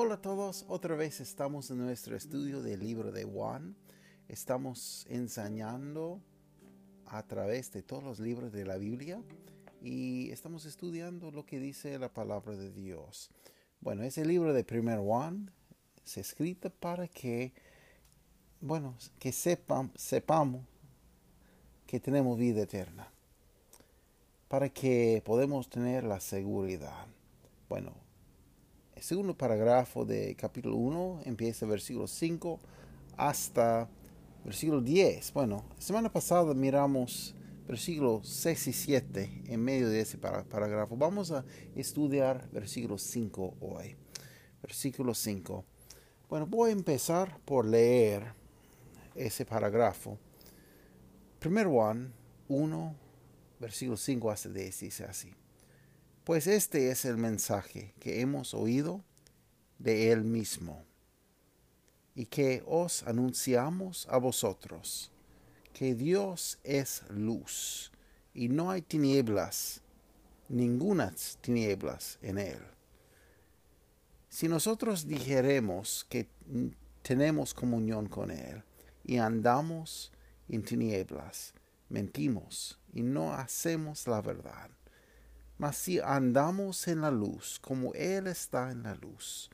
Hola a todos, otra vez estamos en nuestro estudio del libro de Juan. Estamos enseñando a través de todos los libros de la Biblia y estamos estudiando lo que dice la palabra de Dios. Bueno, ese libro de primer Juan se escrito para que, bueno, que sepan, sepamos que tenemos vida eterna, para que podamos tener la seguridad. Bueno, el segundo parágrafo de capítulo 1 empieza versículo 5 hasta versículo 10. Bueno, semana pasada miramos versículos 6 y 7 en medio de ese parágrafo. Vamos a estudiar versículo 5 hoy. Versículo 5. Bueno, voy a empezar por leer ese parágrafo. Primero Juan 1, versículo 5 hasta 10 dice así. Pues este es el mensaje que hemos oído de Él mismo y que os anunciamos a vosotros, que Dios es luz y no hay tinieblas, ningunas tinieblas en Él. Si nosotros dijeremos que tenemos comunión con Él y andamos en tinieblas, mentimos y no hacemos la verdad. Mas si andamos en la luz, como Él está en la luz,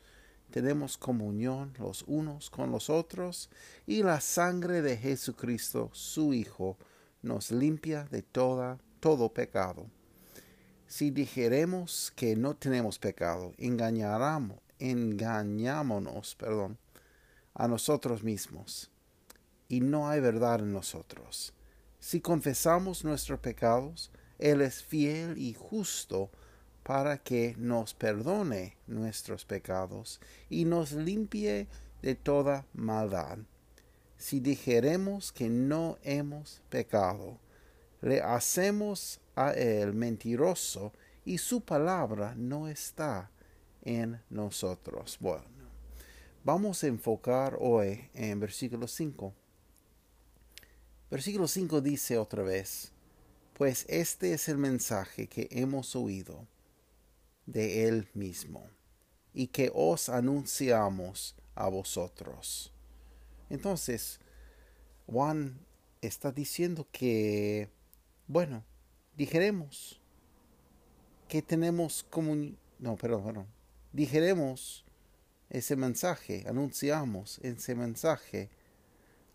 tenemos comunión los unos con los otros, y la sangre de Jesucristo, su Hijo, nos limpia de toda, todo pecado. Si dijeremos que no tenemos pecado, engañaremos, engañámonos, perdón, a nosotros mismos, y no hay verdad en nosotros. Si confesamos nuestros pecados, él es fiel y justo para que nos perdone nuestros pecados y nos limpie de toda maldad. Si dijeremos que no hemos pecado, le hacemos a él mentiroso y su palabra no está en nosotros. Bueno, vamos a enfocar hoy en versículo 5. Versículo 5 dice otra vez, pues este es el mensaje que hemos oído de Él mismo y que os anunciamos a vosotros. Entonces, Juan está diciendo que, bueno, dijeremos que tenemos como... No, perdón, perdón. Dijeremos ese mensaje, anunciamos ese mensaje,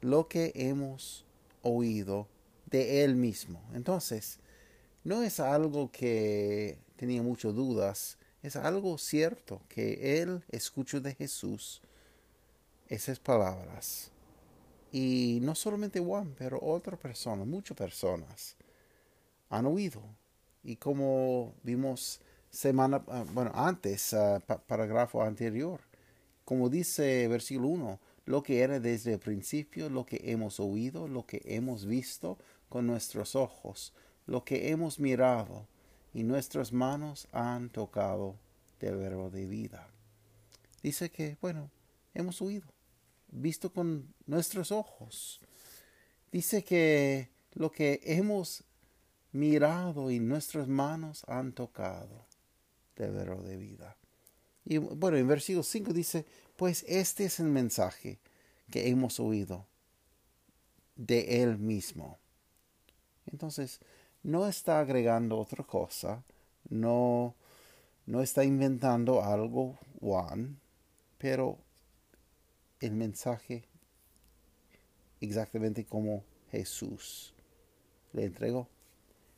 lo que hemos oído de él mismo. Entonces, no es algo que tenía muchas dudas, es algo cierto que él escuchó de Jesús esas palabras. Y no solamente Juan, pero otras personas, muchas personas han oído. Y como vimos semana, ah, bueno, antes, uh, parágrafo anterior, como dice versículo 1, lo que era desde el principio, lo que hemos oído, lo que hemos visto, con nuestros ojos lo que hemos mirado y nuestras manos han tocado del verbo de vida. Dice que, bueno, hemos oído, visto con nuestros ojos. Dice que lo que hemos mirado y nuestras manos han tocado del verbo de vida. Y bueno, en versículo 5 dice, pues este es el mensaje que hemos oído de Él mismo. Entonces, no está agregando otra cosa, no, no está inventando algo Juan, pero el mensaje exactamente como Jesús le entregó.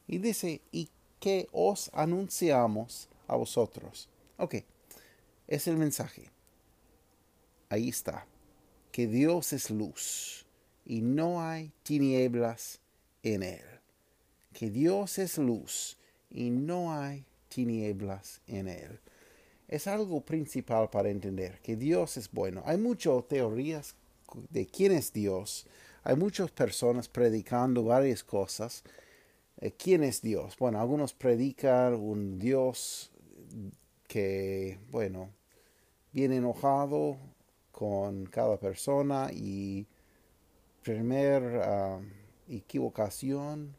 Y dice, y que os anunciamos a vosotros. Ok, es el mensaje. Ahí está. Que Dios es luz y no hay tinieblas en él, que Dios es luz y no hay tinieblas en él. Es algo principal para entender que Dios es bueno. Hay muchas teorías de quién es Dios, hay muchas personas predicando varias cosas. Eh, ¿Quién es Dios? Bueno, algunos predican un Dios que, bueno, viene enojado con cada persona y primer ah, equivocación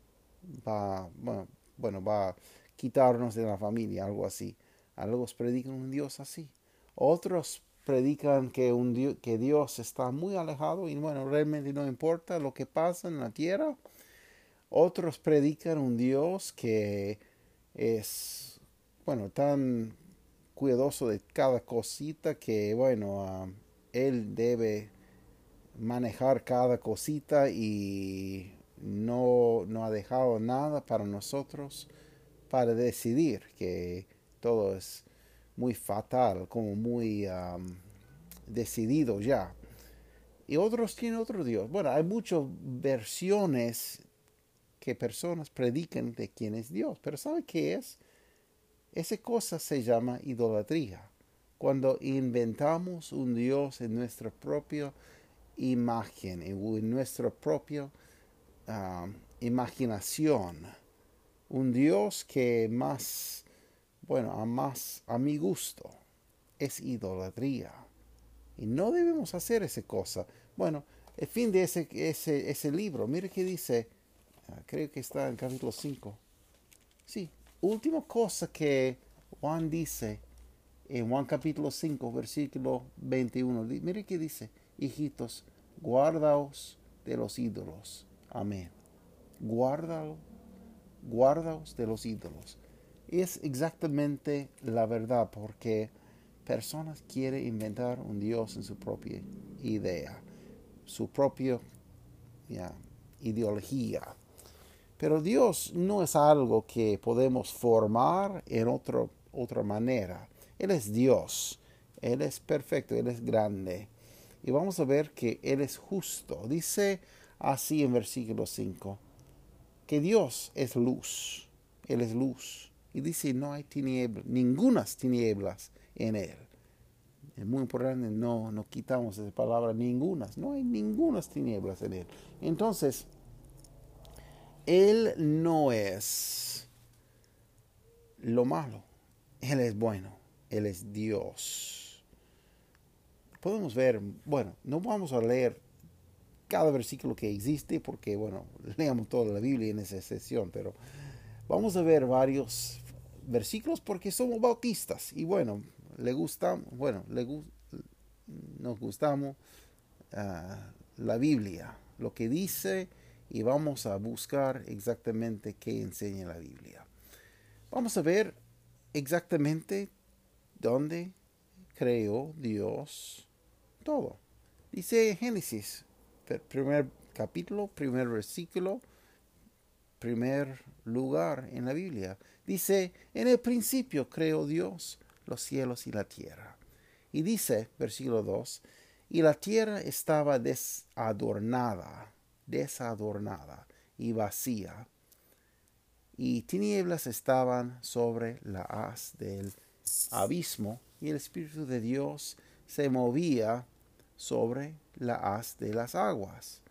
va, bueno, bueno, va a quitarnos de la familia, algo así. Algunos predican un Dios así. Otros predican que, un Dios, que Dios está muy alejado y bueno, realmente no importa lo que pasa en la tierra. Otros predican un Dios que es, bueno, tan cuidadoso de cada cosita que, bueno, Él debe manejar cada cosita y no, no ha dejado nada para nosotros para decidir que todo es muy fatal, como muy decidido ya. Y otros tienen otro Dios. Bueno, hay muchas versiones que personas predican de quién es Dios, pero ¿sabe qué es? Esa cosa se llama idolatría. Cuando inventamos un Dios en nuestra propia imagen, en nuestra propia imaginación, un Dios que más bueno, a más a mi gusto, es idolatría. Y no debemos hacer esa cosa. Bueno, el fin de ese, ese, ese libro, mire que dice, ah, creo que está en capítulo 5. Sí, última cosa que Juan dice en Juan capítulo 5, versículo 21. Mire que dice, hijitos, guardaos de los ídolos. Amén. Guardaos, guardaos de los ídolos es exactamente la verdad porque personas quieren inventar un Dios en su propia idea, su propia ideología. Pero Dios no es algo que podemos formar en otro, otra manera. Él es Dios, Él es perfecto, Él es grande. Y vamos a ver que Él es justo. Dice así en versículo 5, que Dios es luz, Él es luz y dice, no hay tinieblas, ningunas tinieblas en él. Es muy importante, no, no quitamos esa palabra ningunas, no hay ningunas tinieblas en él. Entonces, él no es lo malo, él es bueno, él es Dios. Podemos ver, bueno, no vamos a leer cada versículo que existe porque, bueno, leamos toda la Biblia en esa sesión, pero vamos a ver varios versículos porque somos bautistas y bueno, le gusta, bueno, le, nos gustamos ah, la Biblia, lo que dice y vamos a buscar exactamente qué enseña la Biblia. Vamos a ver exactamente dónde creó Dios todo. Dice Génesis, primer capítulo, primer versículo, primer lugar en la Biblia. Dice, en el principio creó Dios los cielos y la tierra. Y dice, versículo 2, y la tierra estaba desadornada, desadornada y vacía, y tinieblas estaban sobre la haz del abismo, y el Espíritu de Dios se movía sobre la haz de las aguas.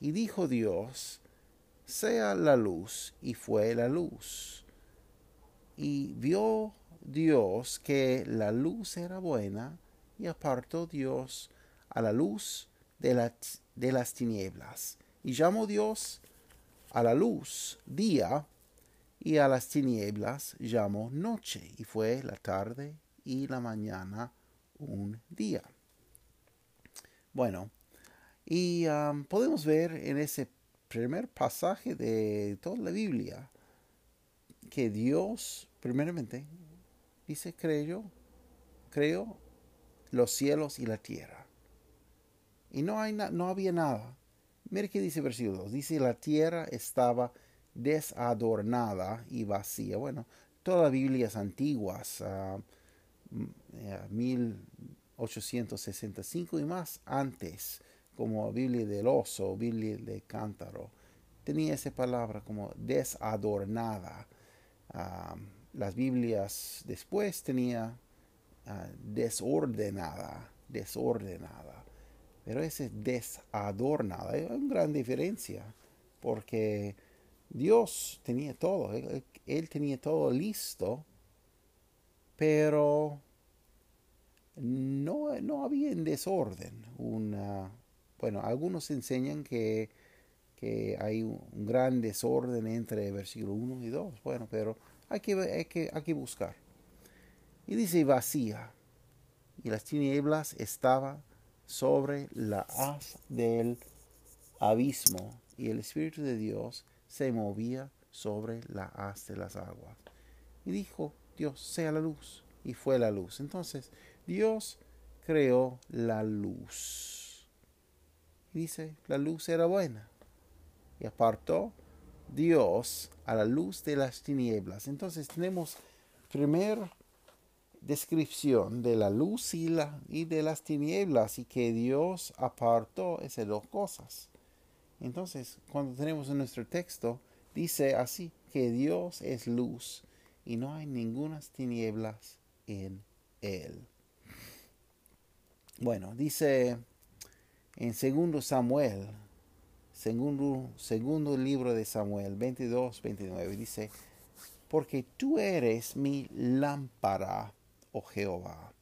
Y dijo Dios, sea la luz, y fue la luz. Y vio Dios que la luz era buena, y apartó Dios a la luz de, de las tinieblas. Y llamó Dios a la luz día, y a las tinieblas llamó noche, y fue la tarde y la mañana un día. Bueno, y um, podemos ver en ese primer pasaje de toda la Biblia que Dios, primeramente, dice, creyó, creó los cielos y la tierra. Y no, hay no había nada. Mire qué dice versículo 2. Dice, la tierra estaba desadornada y vacía. Bueno, todas las Biblias antiguas, uh, 1865 y más antes, como Biblia del oso, Biblia de cántaro. Tenía esa palabra como desadornada. Ah, las Biblias después tenía ah, desordenada, desordenada. pero ese desadornado. Hay una gran diferencia porque Dios tenía todo, él, tenía todo listo, pero no, no había en desorden. Una, bueno, algunos enseñan que, que hay un, gran desorden entre versículo 1 y 2. Bueno, pero hay que, hay que, hay que buscar. Y dice vacía. Y las tinieblas estaban sobre la haz del abismo. Y el Espíritu de Dios se movía sobre la haz de las aguas. Y dijo Dios, sea la luz. Y fue la luz. Entonces, Dios creó la luz dice, la luz era buena. Y apartó Dios a la luz de las tinieblas. Entonces tenemos primera descripción de la luz y, y de las tinieblas y que Dios apartó esas dos cosas. Entonces, cuando tenemos en nuestro texto, dice así, que Dios es luz y no hay ninguna tinieblas en él. Bueno, dice en segundo Samuel, segundo, segundo libro de Samuel 22, 29, dice, porque tú eres mi lámpara, oh Jehová.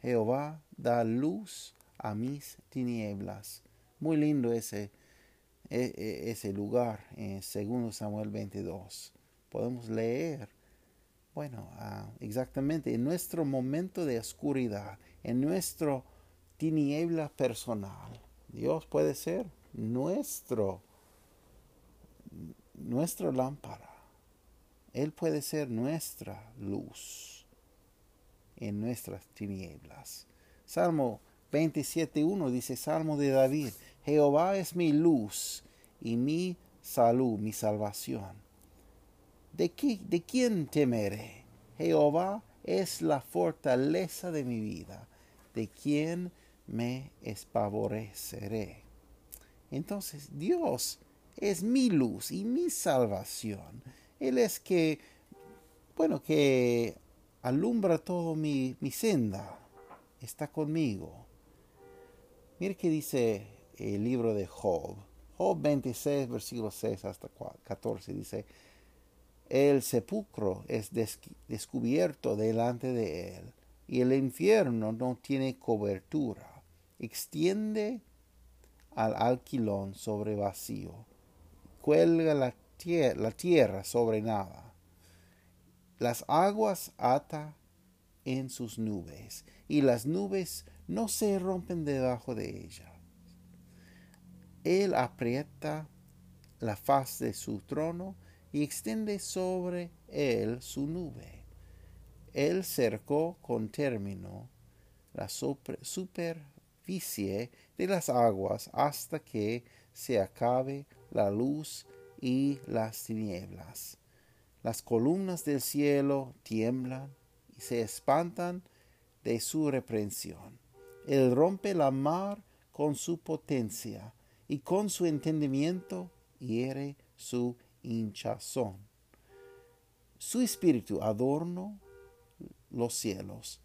Jehová da luz a mis tinieblas. Muy lindo ese, e, e, ese lugar en segundo Samuel 22. Podemos leer, bueno, ah, exactamente en nuestro momento de oscuridad, en nuestro tiniebla personal Dios puede ser nuestro, nuestra lámpara. Él puede ser nuestra luz en nuestras tinieblas. Salmo 27.1 dice, Salmo de David, Jehová es mi luz y mi salud, mi salvación. ¿De, ¿De quién temeré? Jehová es la fortaleza de mi vida. ¿De quién me espavoreceré. Entonces Dios es mi luz y mi salvación. Él es que, bueno, que alumbra todo mi, mi senda. Está conmigo. Mire que dice el libro de Job. Job 26, versículo 6 hasta 14 dice, el sepulcro es descubierto delante de él y el infierno no tiene cobertura extiende al alquilón sobre vacío, cuelga la, la tierra sobre nada. Las aguas ata en sus nubes, y las nubes no se rompen debajo de ella. Él aprieta la faz de su trono y extiende sobre él su nube. Él cercó con término la super, super de las aguas hasta que se acabe la luz y las tinieblas. Las columnas del cielo tiemblan y se espantan de su reprensión. Él rompe la mar con su potencia y con su entendimiento hiere su hinchazón. Su espíritu adornó los cielos.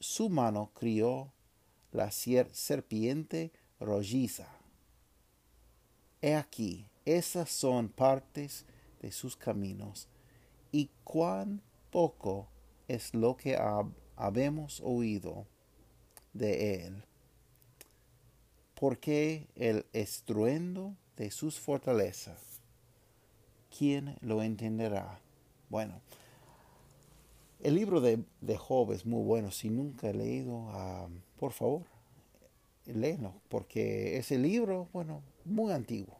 Su mano crió la serpiente rolliza. He aquí, esas son partes de sus caminos, y cuán poco es lo que habemos oído de él. Porque el estruendo de sus fortalezas, ¿quién lo entenderá? Bueno, el libro de, Job es muy bueno. Si nunca he leído, ah, por favor, léelo, porque ese libro, bueno, muy antiguo.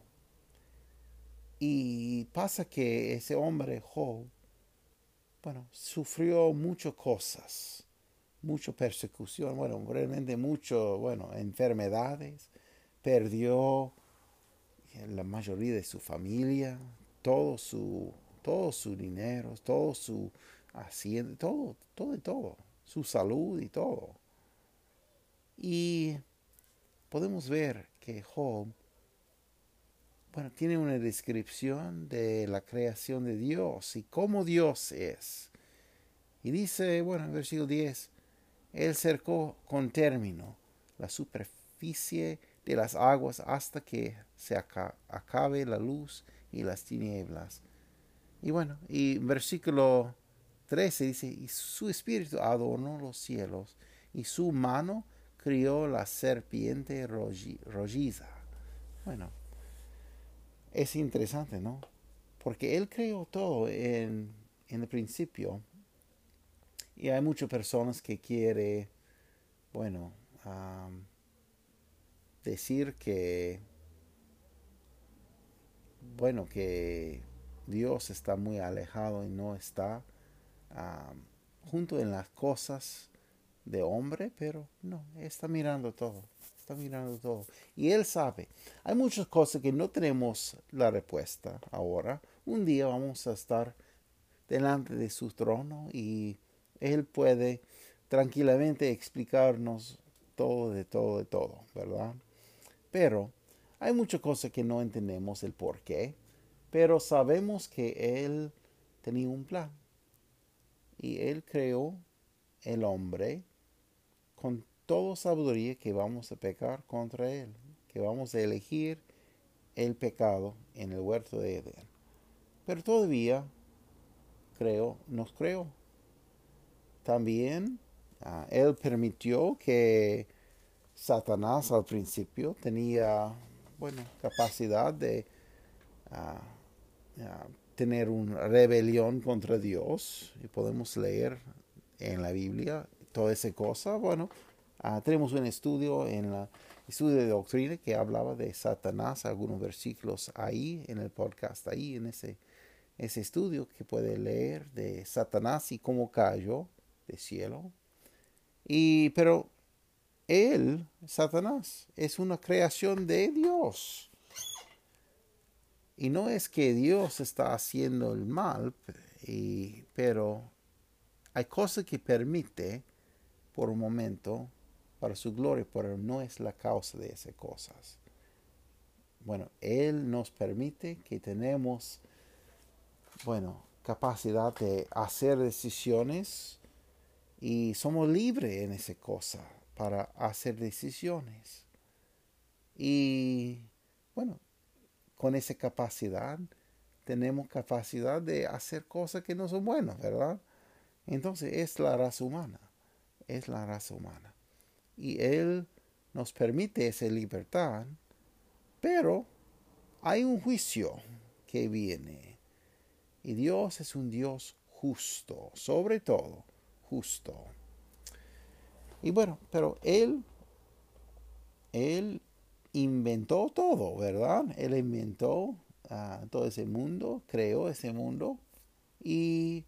Y pasa que ese hombre, Job, bueno, sufrió muchas cosas, mucha persecución, bueno, realmente mucho, bueno, enfermedades, perdió la mayoría de su familia, todo su, dinero, todo su haciendo todo, todo todo, su salud y todo. Y podemos ver que Job, bueno, tiene una descripción de la creación de Dios y cómo Dios es. Y dice, bueno, en versículo 10, Él cercó con término la superficie de las aguas hasta que se acabe la luz y las tinieblas. Y bueno, y versículo 13 dice, y su espíritu adornó los cielos, y su mano crió la serpiente rolliza. Bueno, es interesante, ¿no? Porque él creó todo en, en el principio. Y hay muchas personas que quieren, bueno, decir que, bueno, que Dios está muy alejado y no está junto en las cosas de hombre, pero no, está mirando todo, está mirando todo. Y Él sabe, hay muchas cosas que no tenemos la respuesta ahora. Un día vamos a estar delante de su trono y Él puede tranquilamente explicarnos todo, de todo, de todo, ¿verdad? Pero hay muchas cosas que no entendemos el por qué, pero sabemos que Él tenía un plan. Y Él creó el hombre con toda sabiduría que vamos a pecar contra Él, que vamos a elegir el pecado en el huerto de Edén. Pero todavía creo, nos creó. También ah, Él permitió que Satanás al principio tenía, bueno, capacidad de ah, ah, tener una rebelión contra Dios. Y podemos leer en la Biblia toda esa cosa. Bueno, ah, tenemos un estudio en la estudio de doctrina que hablaba de Satanás, algunos versículos ahí en el podcast, ahí en ese, ese estudio que puede leer de Satanás y cómo cayó de cielo. Y, pero él, Satanás, es una creación de Dios. Y no es que Dios está haciendo el mal, pero hay cosas que permite por un momento para su gloria, pero no es la causa de esas cosas. Bueno, Él nos permite que tenemos, bueno, capacidad de hacer decisiones y somos libres en esa cosa para hacer decisiones. Y bueno, con esa capacidad tenemos capacidad de hacer cosas que no son buenas, ¿verdad? Entonces es la raza humana, es la raza humana. Y Él nos permite esa libertad, pero hay un juicio que viene. Y Dios es un Dios justo, sobre todo justo. Y bueno, pero él, él inventó todo, ¿verdad? Él inventó ah, todo ese mundo, creó ese mundo y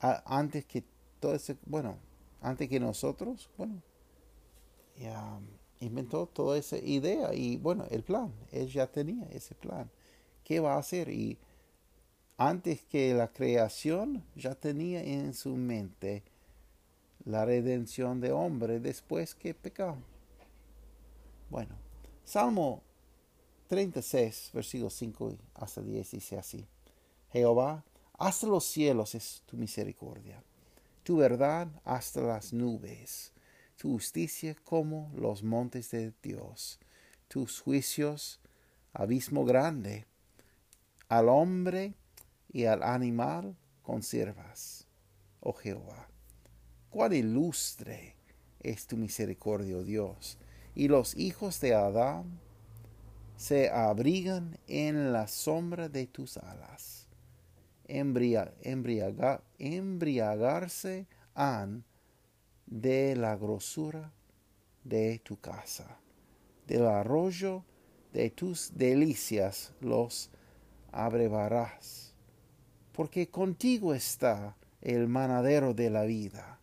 ah, antes que todo ese, bueno, antes que nosotros, bueno, inventó toda esa idea y bueno, el plan, él ya tenía ese plan. ¿Qué va a hacer? Y antes que la creación ya tenía en su mente la redención de hombre después que pecamos. Bueno, Salmo 36, versículos 5 hasta 10 dice así. Jehová, hasta los cielos es tu misericordia, tu verdad hasta las nubes, tu justicia como los montes de Dios, tus juicios, abismo grande, al hombre y al animal conservas, oh Jehová cuán ilustre es tu misericordia, oh Dios. Y los hijos de Adán se abrigan en la sombra de tus alas. Embriagarse han de la grosura de tu casa. Del arroyo de tus delicias los abrevarás. Porque contigo está el manadero de la vida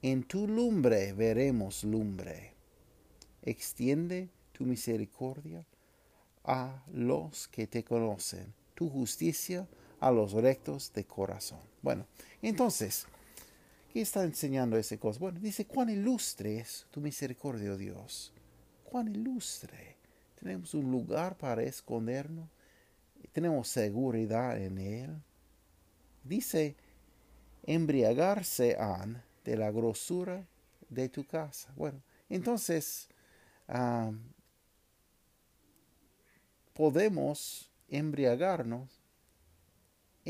en tu lumbre veremos lumbre. Extiende tu misericordia a los que te conocen, tu justicia a los rectos de corazón. Bueno, entonces, ¿qué está enseñando ese cosa? Bueno, dice, cuán ilustre es tu misericordia, oh Dios. Cuán ilustre. Tenemos un lugar para escondernos. Tenemos seguridad en Él. Dice, embriagarse han de la grosura de tu casa. Bueno, entonces podemos embriagarnos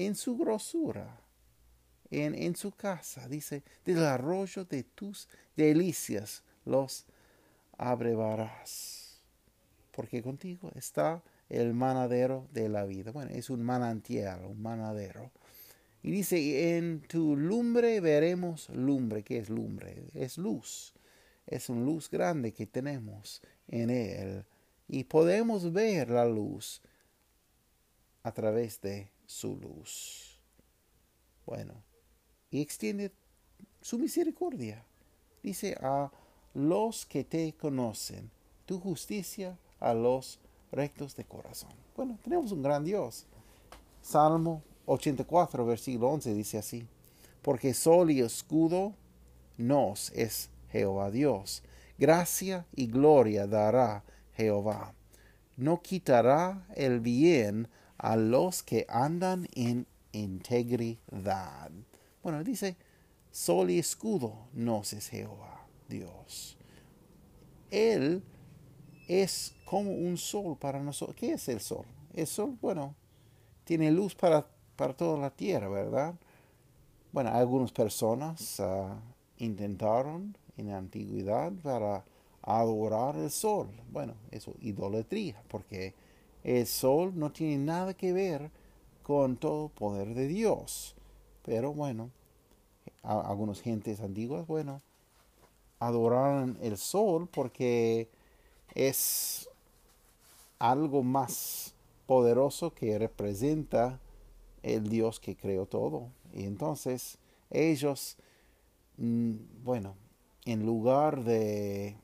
en su grosura, en, en, su casa. Dice, del arroyo de tus delicias los abrevarás. Porque contigo está el manadero de la vida. Bueno, es un manantial, un manadero. Y dice, en tu lumbre veremos lumbre. ¿Qué es lumbre? Es luz. Es una luz grande que tenemos en él. Y podemos ver la luz a través de su luz. Bueno, y extiende su misericordia. Dice a los que te conocen, tu justicia a los rectos de corazón. Bueno, tenemos un gran Dios. Salmo 84, versículo 11 dice así, porque sol y escudo nos es Jehová Dios. Gracia y gloria dará Jehová. No quitará el bien a los que andan en integridad. Bueno, dice, sol y escudo nos es Jehová Dios. Él es como un sol para nosotros. ¿Qué es el sol? El sol, bueno, tiene luz para, para toda la tierra, ¿verdad? Bueno, algunas personas ah, intentaron en la antigüedad para adorar el sol. Bueno, eso idolatría, porque el sol no tiene nada que ver con todo poder de Dios. Pero bueno, algunas gentes antiguas, bueno, adoraron el sol porque es algo más poderoso que representa el Dios que creó todo. Y entonces ellos, mm, bueno, en lugar de,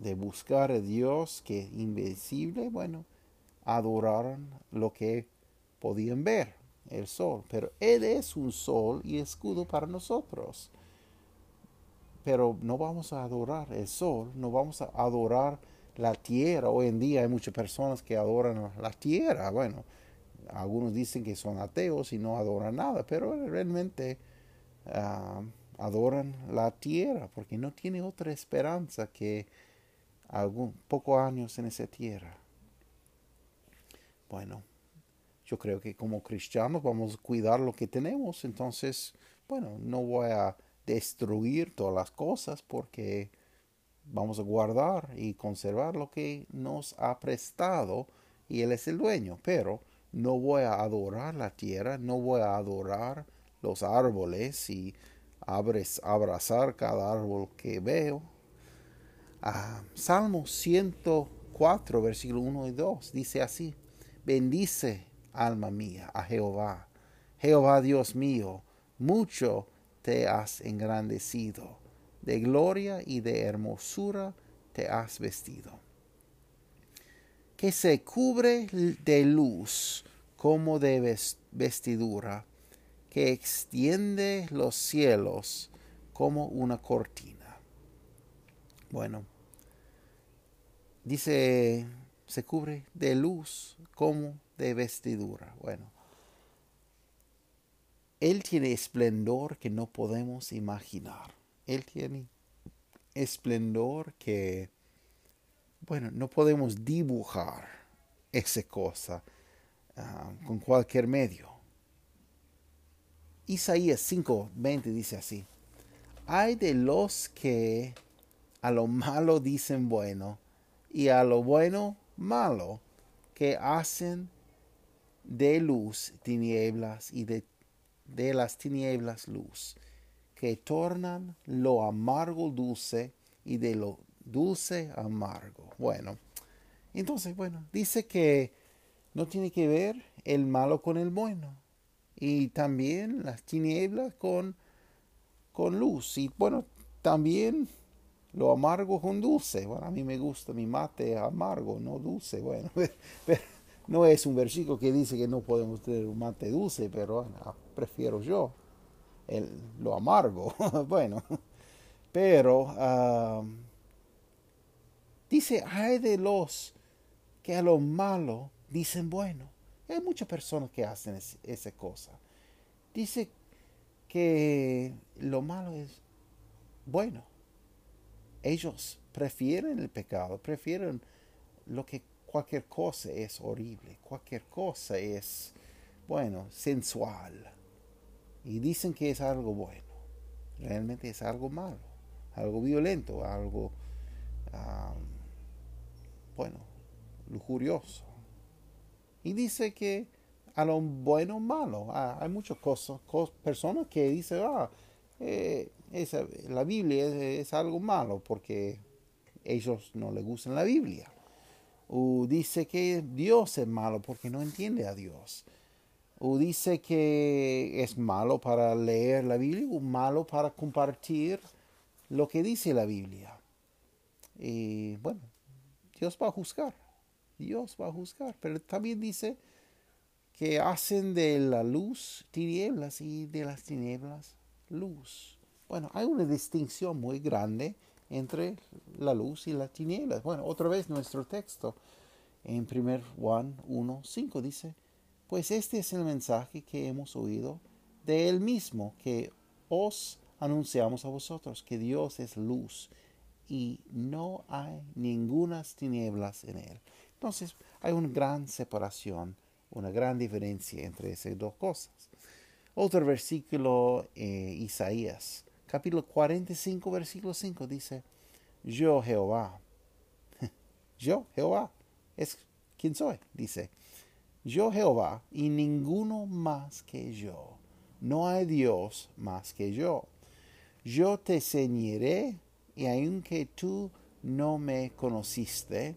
de buscar a Dios que es invisible, bueno, adoraron lo que podían ver, el sol. Pero Él es un sol y escudo para nosotros. Pero no vamos a adorar el sol, no vamos a adorar la tierra. Hoy en día hay muchas personas que adoran la tierra. Bueno, algunos dicen que son ateos y no adoran nada, pero realmente ah, adoran la tierra porque no tiene otra esperanza que algún pocos años en esa tierra. Bueno, yo creo que como cristianos vamos a cuidar lo que tenemos, entonces, bueno, no voy a destruir todas las cosas porque vamos a guardar y conservar lo que nos ha prestado y Él es el dueño, pero no voy a adorar la tierra, no voy a adorar los árboles y abrazar cada árbol que veo. Ah, Salmo 104, versículo 1 y 2 dice así, bendice alma mía a Jehová, Jehová Dios mío, mucho te has engrandecido, de gloria y de hermosura te has vestido. Que se cubre de luz como de vestidura, que extiende los cielos como una cortina. Bueno, dice, se cubre de luz como de vestidura. Bueno, Él tiene esplendor que no podemos imaginar. Él tiene esplendor que, bueno, no podemos dibujar esa cosa ah, con cualquier medio. Isaías 5:20 dice así, hay de los que a lo malo dicen bueno y a lo bueno malo, que hacen de luz tinieblas y de, de las tinieblas luz, que tornan lo amargo dulce y de lo dulce amargo. Bueno, entonces, bueno, dice que no tiene que ver el malo con el bueno y también las tinieblas con, con luz. Y bueno, también lo amargo con dulce. Bueno, a mí me gusta mi mate amargo, no dulce. Bueno, pero no es un versículo que dice que no podemos tener un mate dulce, pero prefiero yo el, lo amargo. bueno, pero ah, dice, hay de los que a lo malo dicen bueno. Hay muchas personas que hacen esa cosa. Dice que lo malo es bueno. Ellos prefieren el pecado, prefieren lo que cualquier cosa es horrible, cualquier cosa es, bueno, sensual. Y dicen que es algo bueno. Realmente es algo malo, algo violento, algo, bueno, lujurioso. Y dice que a lo bueno malo. Ah, hay muchas cosas, personas que dicen, ah, eh, la Biblia es, algo malo porque ellos no les gustan la Biblia. O dice que Dios es malo porque no entiende a Dios. O dice que es malo para leer la Biblia o malo para compartir lo que dice la Biblia. Y bueno, Dios va a juzgar. Dios va a juzgar. Pero también dice que hacen de la luz tinieblas y de las tinieblas luz. Bueno, hay una distinción muy grande entre la luz y las tinieblas. Bueno, otra vez nuestro texto en 1 Juan 1, 5 dice, pues este es el mensaje que hemos oído de él mismo, que os anunciamos a vosotros, que Dios es luz y no hay ninguna tinieblas en él. Entonces hay una gran separación una gran diferencia entre esas dos cosas. Otro versículo, eh, Isaías, capítulo 45, versículo 5, dice, yo Jehová, yo Jehová, es quien soy, dice, yo Jehová y ninguno más que yo. No hay Dios más que yo. Yo te ceñiré y aunque tú no me conociste,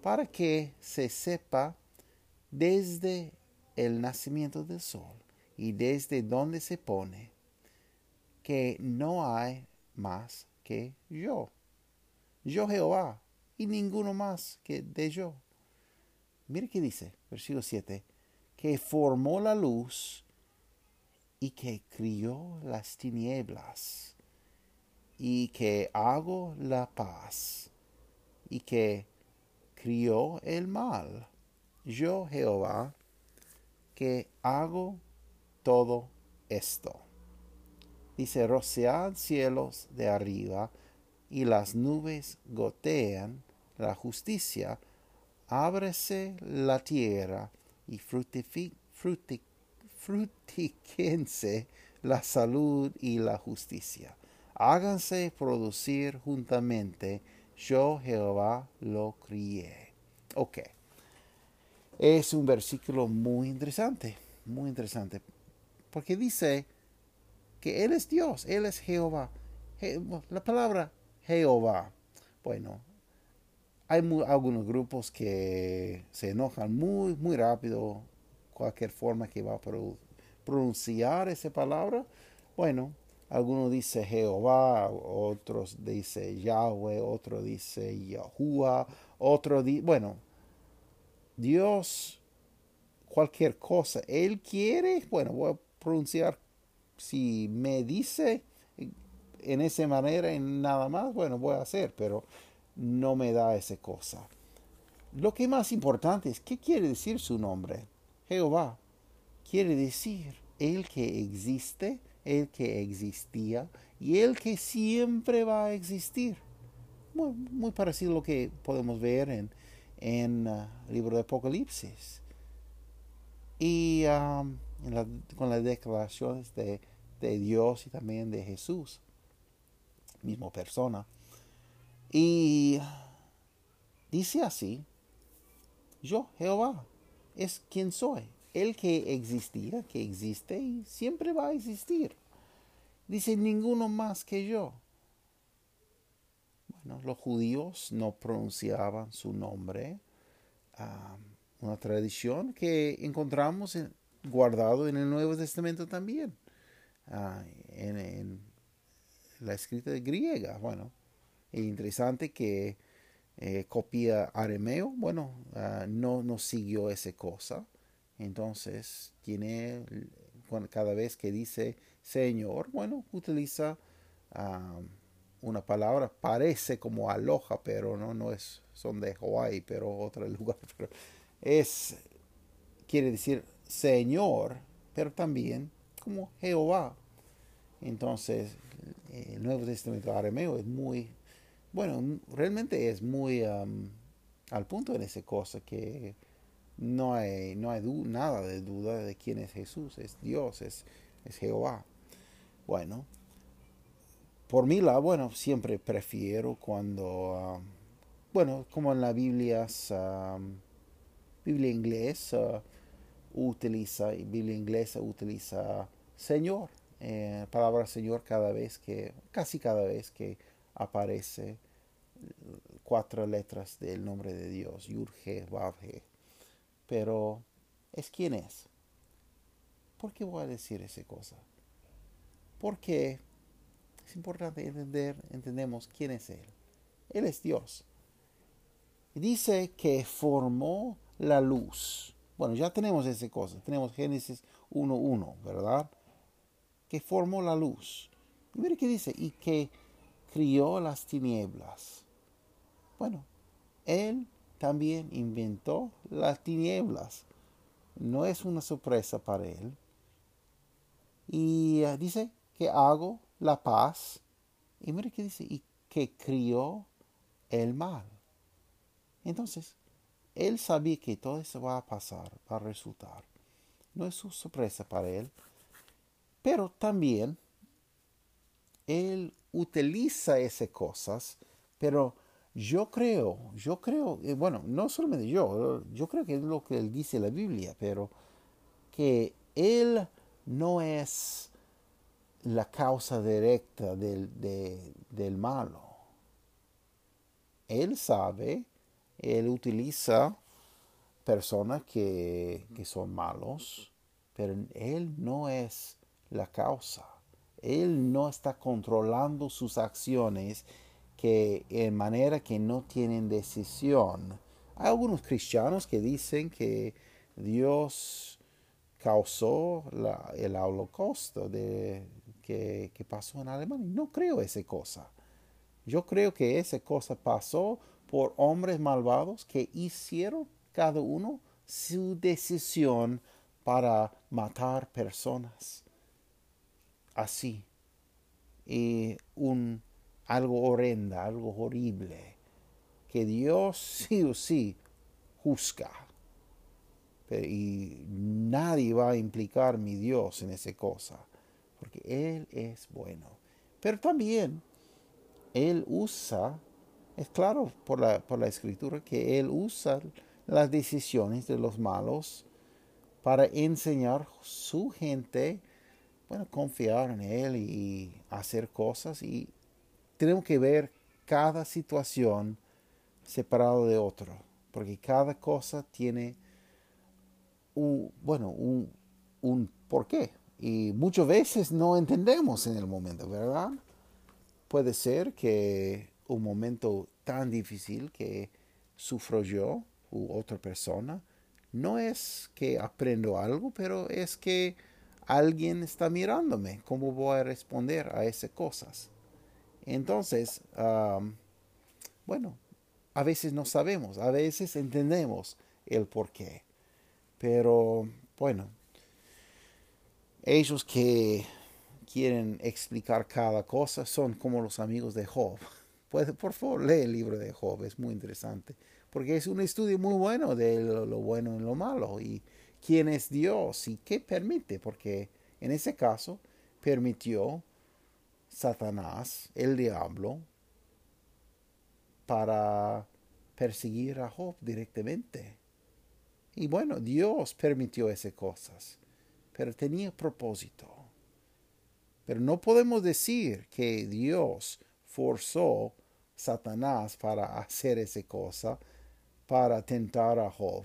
para que se sepa desde el nacimiento del sol y desde donde se pone, que no hay más que yo. Yo Jehová y ninguno más que de yo. Mire qué dice, versículo 7, que formó la luz y que crió las tinieblas y que hago la paz y que crió el mal yo Jehová, que hago todo esto. Dice, rocead cielos de arriba y las nubes gotean la justicia, ábrese la tierra y frutiquense la salud y la justicia. Háganse producir juntamente, yo Jehová lo crié. Okay es un versículo muy interesante, muy interesante, porque dice que Él es Dios, Él es Jehová. La palabra Jehová, bueno, hay algunos grupos que se enojan muy, muy rápido, cualquier forma que va a pronunciar esa palabra. Bueno, algunos dice Jehová, otros dice Yahweh, otro dice Yahuwah, otro dice, bueno, Dios, cualquier cosa, Él quiere, bueno, voy a pronunciar, si me dice en esa manera, en nada más, bueno, voy a hacer, pero no me da esa cosa. Lo que más importante es, ¿qué quiere decir su nombre? Jehová. Quiere decir el que existe, el que existía y el que siempre va a existir. Muy, parecido a lo que podemos ver en en el uh, libro de Apocalipsis. Y um, con las declaraciones de, de, Dios y también de Jesús, misma persona. Y dice así, yo, Jehová, es quien soy, el que existía, que existe y siempre va a existir. Dice, ninguno más que yo los judíos no pronunciaban su nombre. una tradición que encontramos guardado en el Nuevo Testamento también. Ah, en, la escrita griega. Bueno, es interesante que eh, copia arameo. Bueno, ah, no, no siguió esa cosa. Entonces, tiene, cada vez que dice Señor, bueno, utiliza una palabra parece como aloja, pero no, no es, son de Hawaii, pero otro lugar. Pero es, quiere decir Señor, pero también como Jehová. Entonces, el Nuevo Testamento arameo es muy bueno, realmente es muy al punto en esa cosa que no hay, no hay nada de duda de quién es Jesús, es Dios, es, es Jehová. Bueno, por mi lado, bueno, siempre prefiero cuando, bueno, como en la Biblia, Biblia inglesa utiliza, Biblia inglesa utiliza Señor, eh, palabra Señor cada vez que, casi cada vez que aparece cuatro letras del nombre de Dios, Yurge, Vavge. Pero es quién es. ¿Por qué voy a decir esa cosa? Porque es importante entender, entendemos quién es Él. Él es Dios. Dice que formó la luz. Bueno, ya tenemos esa cosa. Tenemos Génesis 1.1, ¿verdad? Que formó la luz. Y mire qué dice, y que crió las tinieblas. Bueno, Él también inventó las tinieblas. No es una sorpresa para Él. Y eh, dice que hago la paz. Y mire qué dice, y que crió el mal. Entonces, Él sabía que todo eso va a pasar, va a resultar. No es una sorpresa para Él. Pero también Él utiliza esas cosas, pero yo creo, yo creo, eh, bueno, no solamente yo, yo creo que es lo que él dice la Biblia, pero que él no es la causa directa del, del malo. Él sabe, él utiliza personas que, que son malos, pero él no es la causa. Él no está controlando sus acciones que en manera que no tienen decisión. Hay algunos cristianos que dicen que Dios causó el holocausto de, que, que, pasó en Alemania. No creo esa cosa. Yo creo que esa cosa pasó por hombres malvados que hicieron cada uno su decisión para matar personas. Así. Y un algo horrenda, algo horrible, que Dios sí o sí juzga. Y nadie va a implicar mi Dios en esa cosa, porque Él es bueno. Pero también Él usa, es claro por la, por la escritura, que Él usa las decisiones de los malos para enseñar su gente, bueno, confiar en Él y hacer cosas y tenemos que ver cada situación separado de otro, porque cada cosa tiene un, bueno, un, un porqué. Y muchas veces no entendemos en el momento, ¿verdad? Puede ser que un momento tan difícil que sufro yo u otra persona, no es que aprendo algo, pero es que alguien está mirándome. ¿Cómo voy a responder a esas cosas? Entonces, bueno, a veces no sabemos, a veces entendemos el por qué. Pero bueno, ellos que quieren explicar cada cosa son como los amigos de Job. Puede, por favor, lee el libro de Job, es muy interesante, porque es un estudio muy bueno de lo, lo bueno y lo malo, y quién es Dios y qué permite, porque en ese caso permitió Satanás, el diablo, para perseguir a Job directamente. Y bueno, Dios permitió esas cosas, pero tenía propósito. Pero no podemos decir que Dios forzó Satanás para hacer esa cosa, para tentar a Job.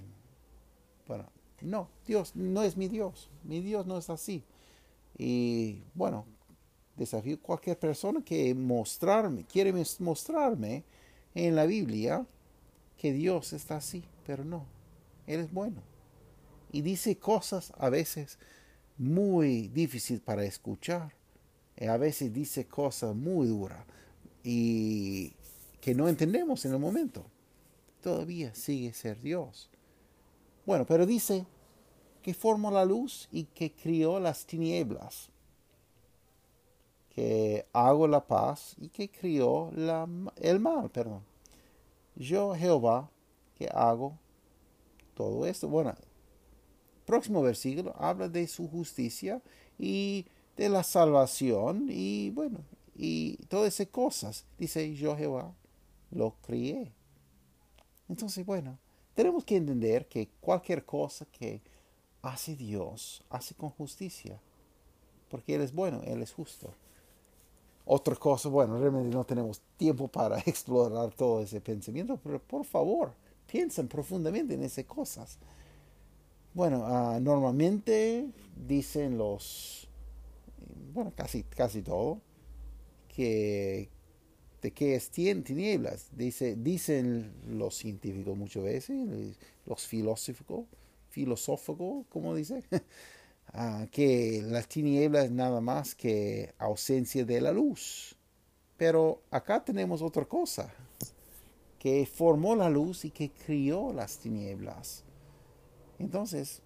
Bueno, no, Dios no es mi Dios. Mi Dios no es así. Y bueno, desafío a cualquier persona que mostrarme, quiere mostrarme en la Biblia que Dios está así, pero no, Él es bueno. Y dice cosas a veces muy difíciles para escuchar. Y a veces dice cosas muy duras y que no entendemos en el momento. Todavía sigue ser Dios. Bueno, pero dice que formó la luz y que crió las tinieblas que hago la paz y que crió la, el mal, perdón. Yo, Jehová, que hago todo esto. Bueno, próximo versículo habla de su justicia y de la salvación y bueno, y todas esas cosas. Dice yo Jehová, lo crié. Entonces, bueno, tenemos que entender que cualquier cosa que hace Dios, hace con justicia, porque Él es bueno, Él es justo. Otra cosa, bueno, realmente no tenemos tiempo para explorar todo ese pensamiento, pero por favor, piensen profundamente en esas cosas. Bueno, ah, normalmente dicen los, bueno, casi, casi todo, que de que es tinieblas. Dice, dicen los científicos muchas veces, los filósofos, filosóficos, como dice, ah, que las tinieblas es nada más que ausencia de la luz. Pero acá tenemos otra cosa, que formó la luz y que crió las tinieblas. Entonces,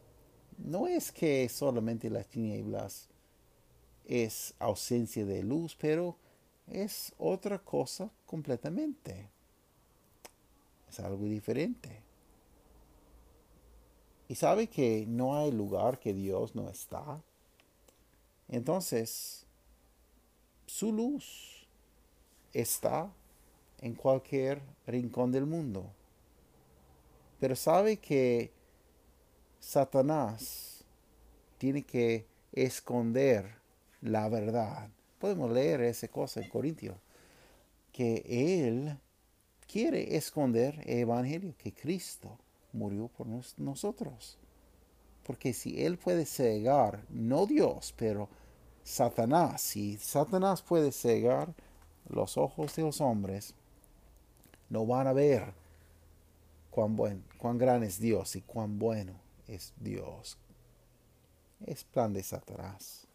no es que solamente las tinieblas es ausencia de luz, pero es otra cosa completamente. Es algo diferente. Y sabe que no hay lugar que Dios no está. Entonces, su luz está en cualquier rincón del mundo. Pero sabe que Satanás tiene que esconder la verdad podemos leer esa cosa en Corintios, que Él quiere esconder el Evangelio, que Cristo murió por nosotros. Porque si Él puede cegar, no Dios, pero Satanás, si Satanás puede cegar los ojos de los hombres, no van a ver cuán, buen, cuán gran es Dios y cuán bueno es Dios. Es plan de Satanás.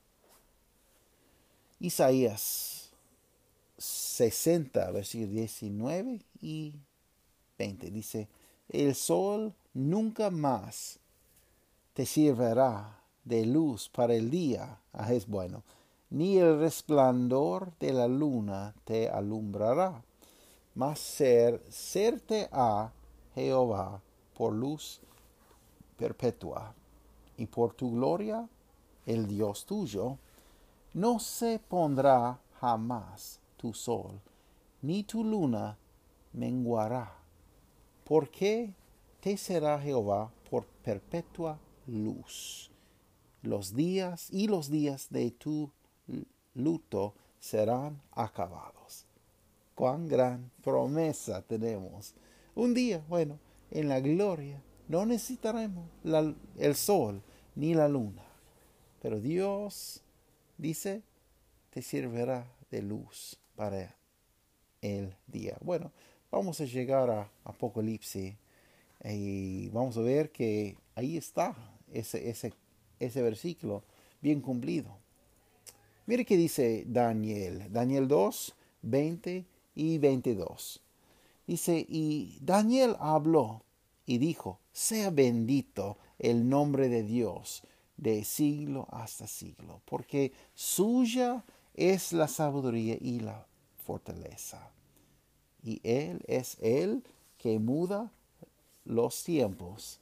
Isaías 60, versículos 19 y 20. Dice, el sol nunca más te servirá de luz para el día, ah, es bueno, ni el resplandor de la luna te alumbrará, mas ser, serte a Jehová por luz perpetua, y por tu gloria el Dios tuyo no se pondrá jamás tu sol, ni tu luna menguará, porque te será Jehová por perpetua luz. Los días y los días de tu luto serán acabados. Cuán gran promesa tenemos. Un día, bueno, en la gloria no necesitaremos el sol ni la luna, pero Dios dice, te servirá de luz para el día. Bueno, vamos a llegar a Apocalipsis y vamos a ver que ahí está ese, ese, ese versículo bien cumplido. Mire que dice Daniel, Daniel 2, 20 y 22. Dice, y Daniel habló y dijo, sea bendito el nombre de Dios de siglo hasta siglo, porque suya es la sabiduría y la fortaleza. Y Él es Él que muda los tiempos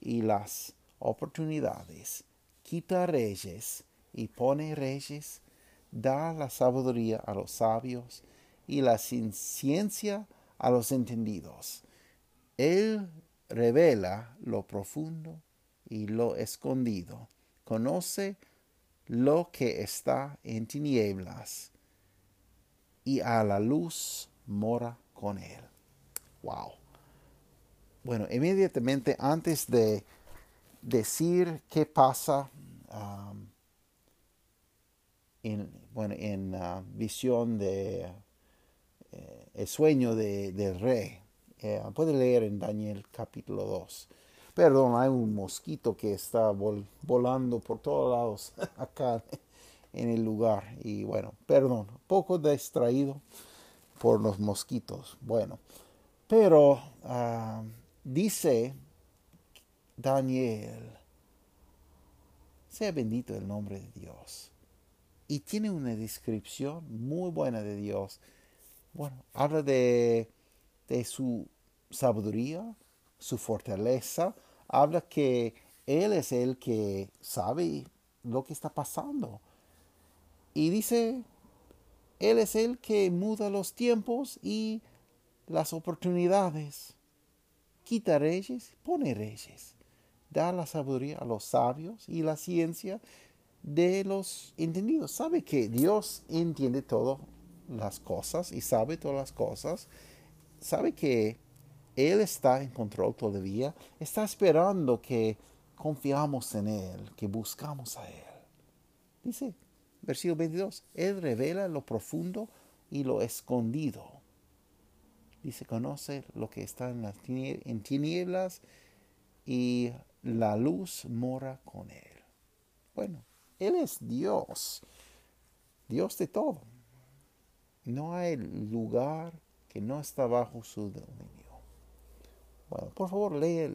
y las oportunidades, quita reyes y pone reyes, da la sabiduría a los sabios y la ciencia a los entendidos. Él revela lo profundo y lo escondido. Conoce lo que está en tinieblas y a la luz mora con él. Wow. Bueno, inmediatamente antes de decir qué pasa um, en, bueno, en uh, visión de eh, el sueño del rey, eh, puede leer en Daniel capítulo 2. Perdón, hay un mosquito que está volando por todos lados acá en el lugar. Y bueno, perdón, poco distraído por los mosquitos. Bueno, pero ah, dice Daniel, sea bendito el nombre de Dios. y tiene una descripción muy buena de Dios. Bueno, habla de, de su sabiduría, su fortaleza, habla que Él es el que sabe lo que está pasando. Y dice, Él es el que muda los tiempos y las oportunidades. Quita reyes, pone reyes. Da la sabiduría a los sabios y la ciencia de los entendidos. Sabe que Dios entiende todas las cosas y sabe todas las cosas. Sabe que Él está en control todavía. Está esperando que confiamos en Él, que buscamos a Él. Dice, versículo 22, Él revela lo profundo y lo escondido. Dice, conoce lo que está en, las en tinieblas y la luz mora con Él. Bueno, Él es Dios, Dios de todo. No hay lugar que no está bajo su dominio. Bueno, por favor, lee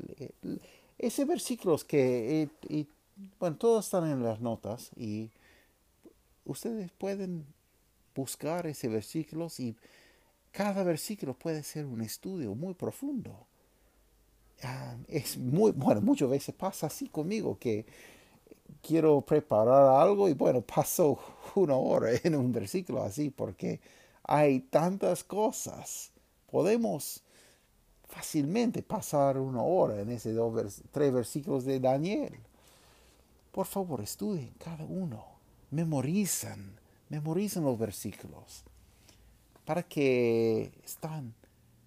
ese versículo que, y, bueno, todos están en las notas y ustedes pueden buscar ese versículo y cada versículo puede ser un estudio muy profundo. Ah, es muy, bueno, muchas veces pasa así conmigo que quiero preparar algo y bueno, paso una hora en un versículo así porque hay tantas cosas. Podemos fácilmente pasar una hora en esos tres versículos de Daniel. Por favor, estudien cada uno memorizan, memorizan los versículos para que están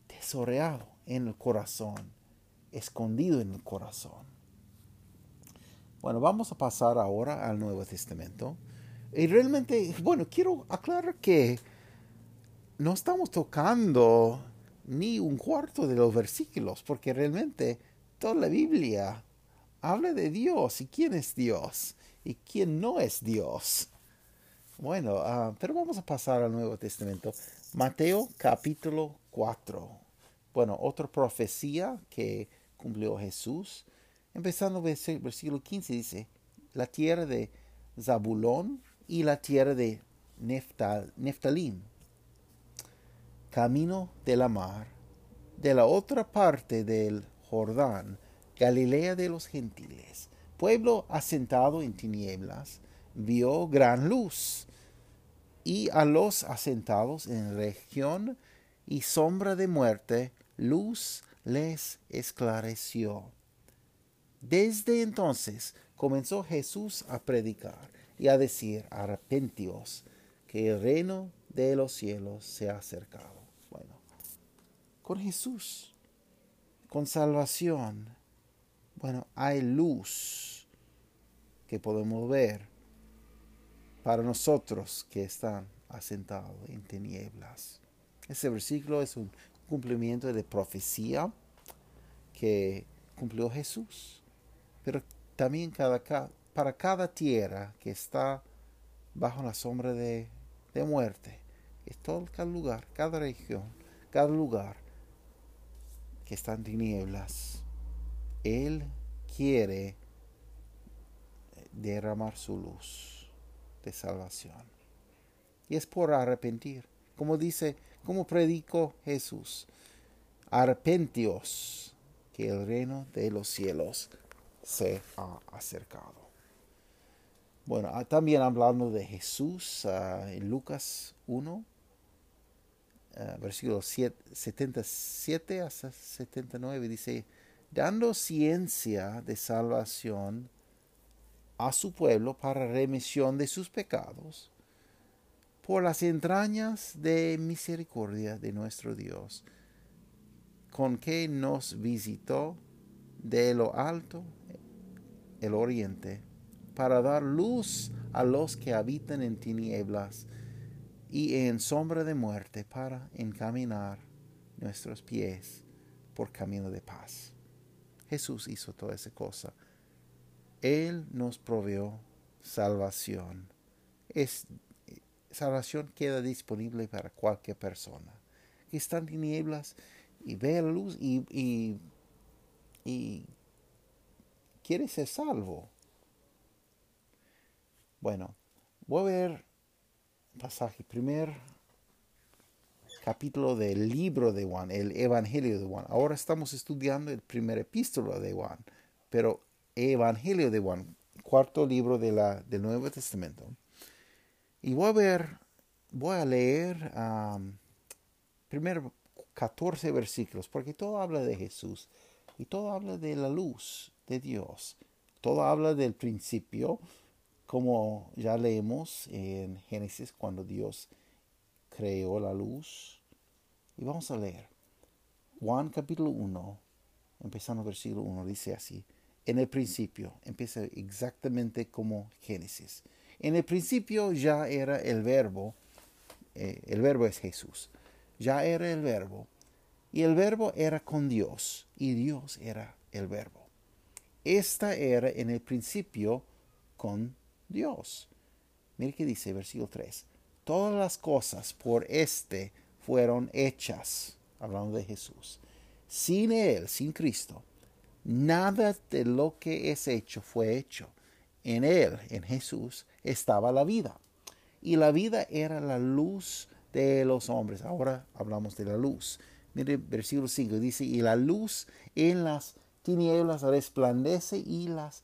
tesoreados en el corazón, escondido en el corazón. Bueno, vamos a pasar ahora al Nuevo Testamento. Y realmente, bueno, quiero aclarar que no estamos tocando ni un cuarto de los versículos, porque realmente toda la Biblia habla de Dios y quién es Dios y quién no es Dios. Bueno, ah, pero vamos a pasar al Nuevo Testamento. Mateo capítulo 4. Bueno, otra profecía que cumplió Jesús. Empezando el versículo 15 dice, la tierra de Zabulón y la tierra de Neftal, Neftalim, camino de la mar, de la otra parte del Jordán, Galilea de los gentiles pueblo asentado en tinieblas vio gran luz, y a los asentados en región y sombra de muerte, luz les esclareció. Desde entonces comenzó Jesús a predicar y a decir, arrepentíos, que el reino de los cielos se ha acercado. Con Jesús, con salvación, bueno, hay luz que podemos ver para nosotros que están asentados en tinieblas. Ese versículo es un cumplimiento de profecía que cumplió Jesús, pero también para cada tierra que está bajo la sombra de, de muerte, es todo cada lugar, cada región, cada lugar que está en tinieblas. Él quiere derramar su luz de salvación. Y es por arrepentir. Como dice, como predicó Jesús, arrepentíos que el reino de los cielos se ha acercado. Bueno, ah, también hablando de Jesús ah, en Lucas 1, uh, versículo 77 hasta 79, dice, dando ciencia de salvación a su pueblo para remisión de sus pecados, por las entrañas de misericordia de nuestro Dios, con que nos visitó de lo alto el oriente, para dar luz a los que habitan en tinieblas y en sombra de muerte, para encaminar nuestros pies por camino de paz. Jesús hizo toda esa cosa él nos proveó salvación. Es, salvación queda disponible para cualquier persona que está en tinieblas y ve la luz y, y quiere ser salvo. Bueno, voy a ver pasaje, primer capítulo del libro de Juan, el Evangelio de Juan. Ahora estamos estudiando el primer epístolo de Juan, pero Evangelio de Juan, cuarto libro de la, del Nuevo Testamento. Y voy a ver, voy a leer primero 14 versículos, porque todo habla de Jesús y todo habla de la luz de Dios. Todo habla del principio, como ya leemos en Génesis cuando Dios creó la luz. Y vamos a leer. Juan capítulo 1, empezando versículo 1, dice así. En el principio, empieza exactamente como Génesis. En el principio ya era el verbo, eh, el verbo es Jesús, ya era el verbo, y el verbo era con Dios, y Dios era el verbo. Esta era en el principio con Dios. Mire que dice versículo 3 todas las cosas por éste fueron hechas, hablando de Jesús. Sin Él, sin Cristo, nada de lo que es hecho fue hecho. En Él, en Jesús, estaba la vida. Y la vida era la luz de los hombres. Ahora hablamos de la luz. Mire, versículo 5 dice, y la luz en las tinieblas resplandece y las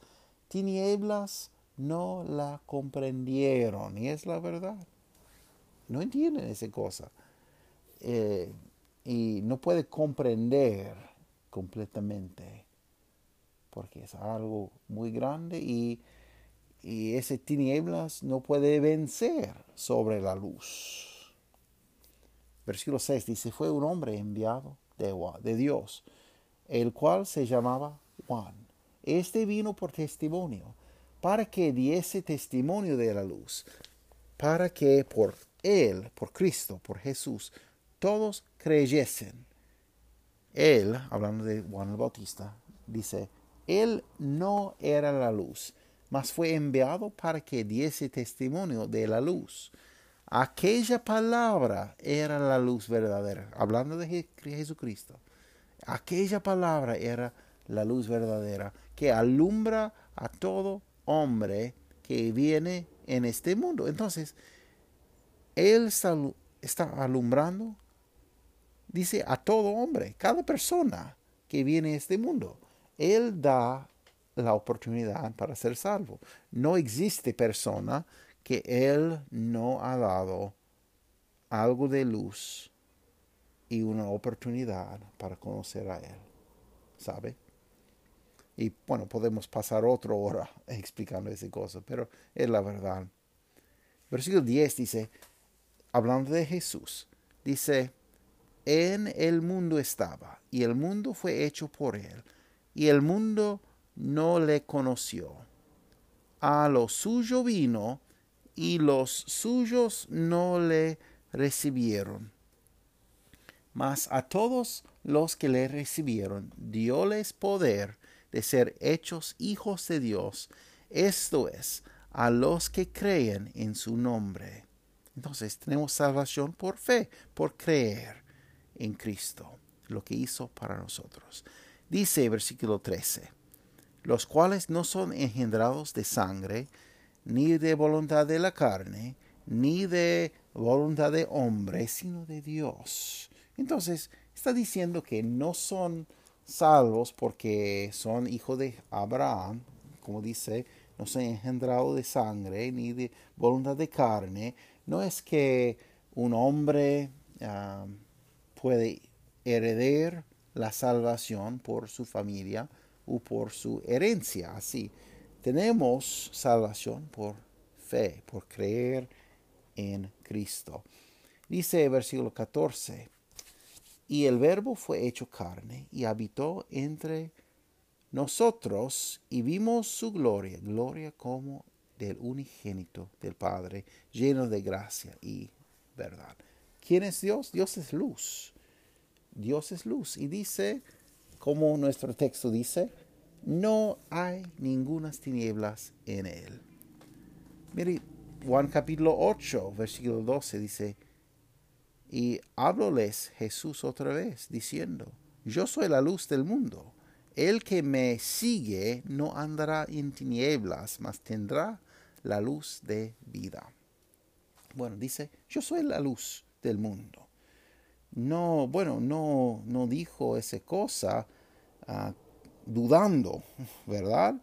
tinieblas no la comprendieron. Y es la verdad no entienden esa cosa. Eh, y no puede comprender completamente porque es algo muy grande y, y ese tinieblas no puede vencer sobre la luz. Versículo 6 dice, fue un hombre enviado de, de Dios, el cual se llamaba Juan. Este vino por testimonio, para que diese testimonio de la luz, para que por él, por Cristo, por Jesús, todos creyesen. Él, hablando de Juan el Bautista, dice, Él no era la luz, mas fue enviado para que diese testimonio de la luz. Aquella palabra era la luz verdadera, hablando de Jesucristo. Aquella palabra era la luz verdadera que alumbra a todo hombre que viene en este mundo. Entonces, él está, alumbrando, dice, a todo hombre, cada persona que viene a este mundo. Él da la oportunidad para ser salvo. No existe persona que Él no ha dado algo de luz y una oportunidad para conocer a Él. ¿Sabe? Y bueno, podemos pasar otra hora explicando esa cosa, pero es la verdad. Versículo 10 dice, hablando de Jesús, dice, en el mundo estaba, y el mundo fue hecho por él, y el mundo no le conoció. A lo suyo vino, y los suyos no le recibieron. Mas a todos los que le recibieron, dióles poder de ser hechos hijos de Dios, esto es, a los que creen en su nombre entonces tenemos salvación por fe, por creer en Cristo, lo que hizo para nosotros. Dice versículo 13, los cuales no son engendrados de sangre, ni de voluntad de la carne, ni de voluntad de hombre, sino de Dios. Entonces está diciendo que no son salvos porque son hijos de Abraham, como dice, no son engendrados de sangre, ni de voluntad de carne, no es que un hombre ah, puede heredar la salvación por su familia o por su herencia. Así, tenemos salvación por fe, por creer en Cristo. Dice el versículo 14, y el verbo fue hecho carne y habitó entre nosotros y vimos su gloria, gloria como del unigénito del Padre, lleno de gracia y verdad. ¿Quién es Dios? Dios es luz. Dios es luz. Y dice, como nuestro texto dice, no hay ningunas tinieblas en él. Mire, Juan capítulo 8, versículo 12 dice, y hábloles Jesús otra vez, diciendo, yo soy la luz del mundo. El que me sigue no andará en tinieblas, mas tendrá la luz de vida. Bueno, dice, yo soy la luz del mundo. No, bueno, no, no dijo esa cosa ah, dudando, ¿verdad?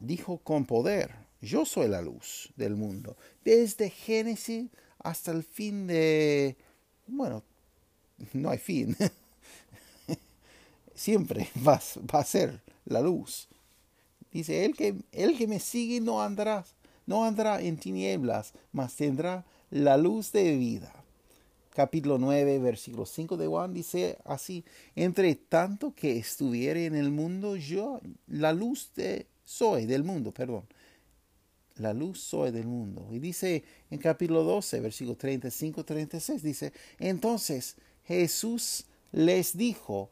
Dijo con poder, yo soy la luz del mundo. Desde Génesis hasta el fin de, bueno, no hay fin. Siempre va, va, a ser la luz. Dice, el que, el que me sigue no andará, no andará en tinieblas, mas tendrá la luz de vida. Capítulo 9, versículo 5 de Juan dice así, entre tanto que estuviere en el mundo, yo la luz de, soy del mundo, perdón. La luz soy del mundo. Y dice en capítulo 12, versículo 35, 36, dice, entonces Jesús les dijo,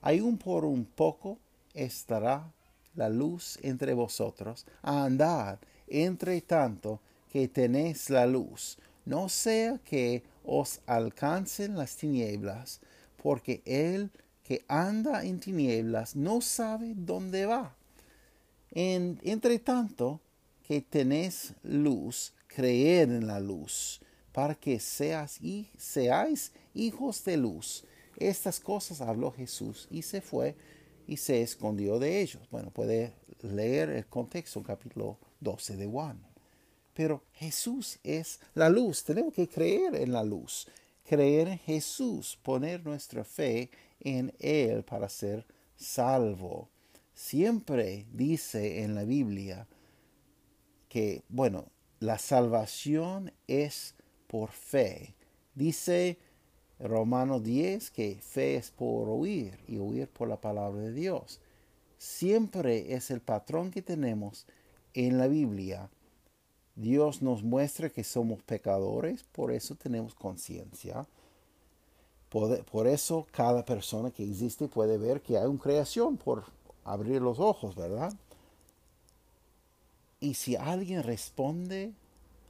aún por un poco estará la luz entre vosotros, andad entre tanto que tenéis la luz, no sea que os alcancen las tinieblas, porque el que anda en tinieblas no sabe dónde va. En, entre tanto que tenéis luz, creed en la luz, para que seas y seáis hijos de luz. Estas cosas habló Jesús y se fue y se escondió de ellos. Bueno, puede leer el contexto, capítulo 12 de Juan. Pero Jesús es la luz. Tenemos que creer en la luz. Creer en Jesús. Poner nuestra fe en Él para ser salvo. Siempre dice en la Biblia que, bueno, la salvación es por fe. Dice Romano 10 que fe es por oír y oír por la palabra de Dios. Siempre es el patrón que tenemos en la Biblia. Dios nos muestra que somos pecadores, por eso tenemos conciencia. Por, por, eso cada persona que existe puede ver que hay una creación por abrir los ojos, ¿verdad? Y si alguien responde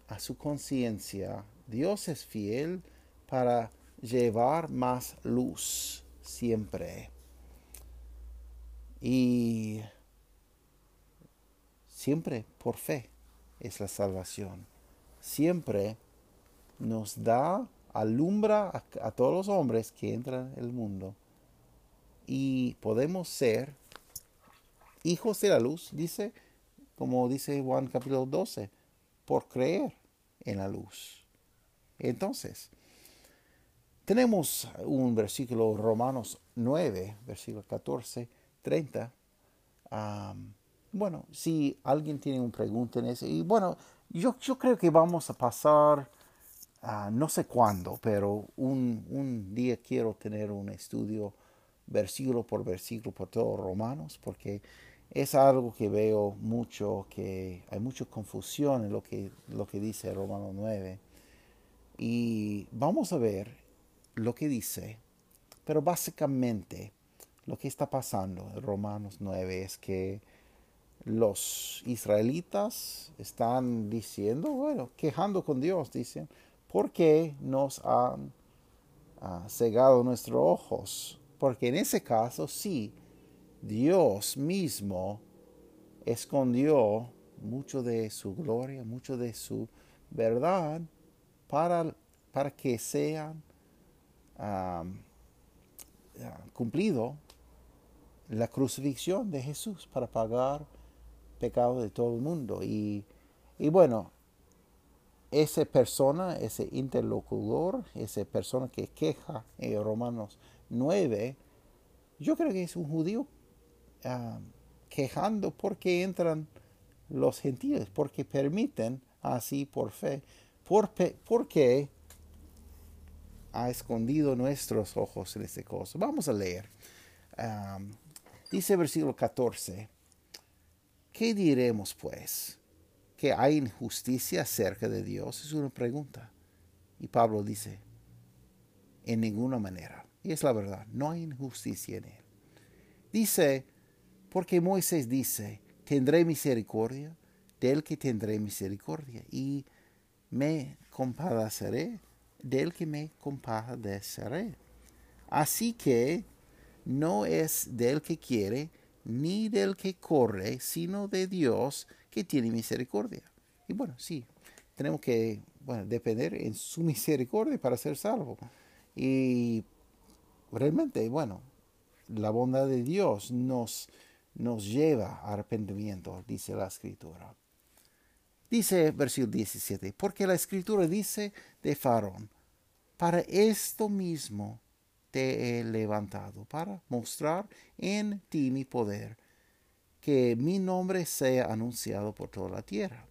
a su conciencia, Dios es fiel para llevar más luz siempre. Y siempre por fe es la salvación. Siempre nos da, alumbra a, a todos los hombres que entran en el mundo. Y podemos ser hijos de la luz, dice, como dice Juan capítulo 12, por creer en la luz. Entonces, tenemos un versículo Romanos 9, versículo 14, 30. bueno, si alguien tiene una pregunta en ese, y bueno, yo, yo creo que vamos a pasar, no sé cuándo, pero un, un, día quiero tener un estudio versículo por versículo por todos Romanos, porque es algo que veo mucho, que hay mucha confusión en lo que, lo que dice Romanos 9. Y vamos a ver lo que dice, pero básicamente lo que está pasando en Romanos 9 es que los israelitas están diciendo, bueno, quejando con Dios, dicen, ¿por qué nos han ah, cegado nuestros ojos? Porque en ese caso sí, Dios mismo escondió mucho de su gloria, mucho de su verdad para, para que sean cumplido la crucifixión de Jesús para pagar pecado de todo el mundo. Y, y bueno, esa persona, ese interlocutor, esa persona que queja en Romanos 9, yo creo que es un judío quejando porque entran los gentiles, porque permiten así por fe, por, porque ha escondido nuestros ojos en este cosa. Vamos a leer. dice versículo 14, ¿qué diremos pues? ¿Que hay injusticia acerca de Dios? Es una pregunta. Y Pablo dice, en ninguna manera. Y es la verdad, no hay injusticia en él. Dice, porque Moisés dice, tendré misericordia del que tendré misericordia y me compadeceré del que me compadeceré. Así que no es del que quiere ni del que corre, sino de Dios que tiene misericordia. Y bueno, sí, tenemos que depender en su misericordia para ser salvo. Y realmente, bueno, la bondad de Dios nos, nos lleva a arrepentimiento, dice la escritura. Dice versículo 17, porque la escritura dice de Faraón, para esto mismo te he levantado, para mostrar en ti mi poder, que mi nombre sea anunciado por toda la tierra,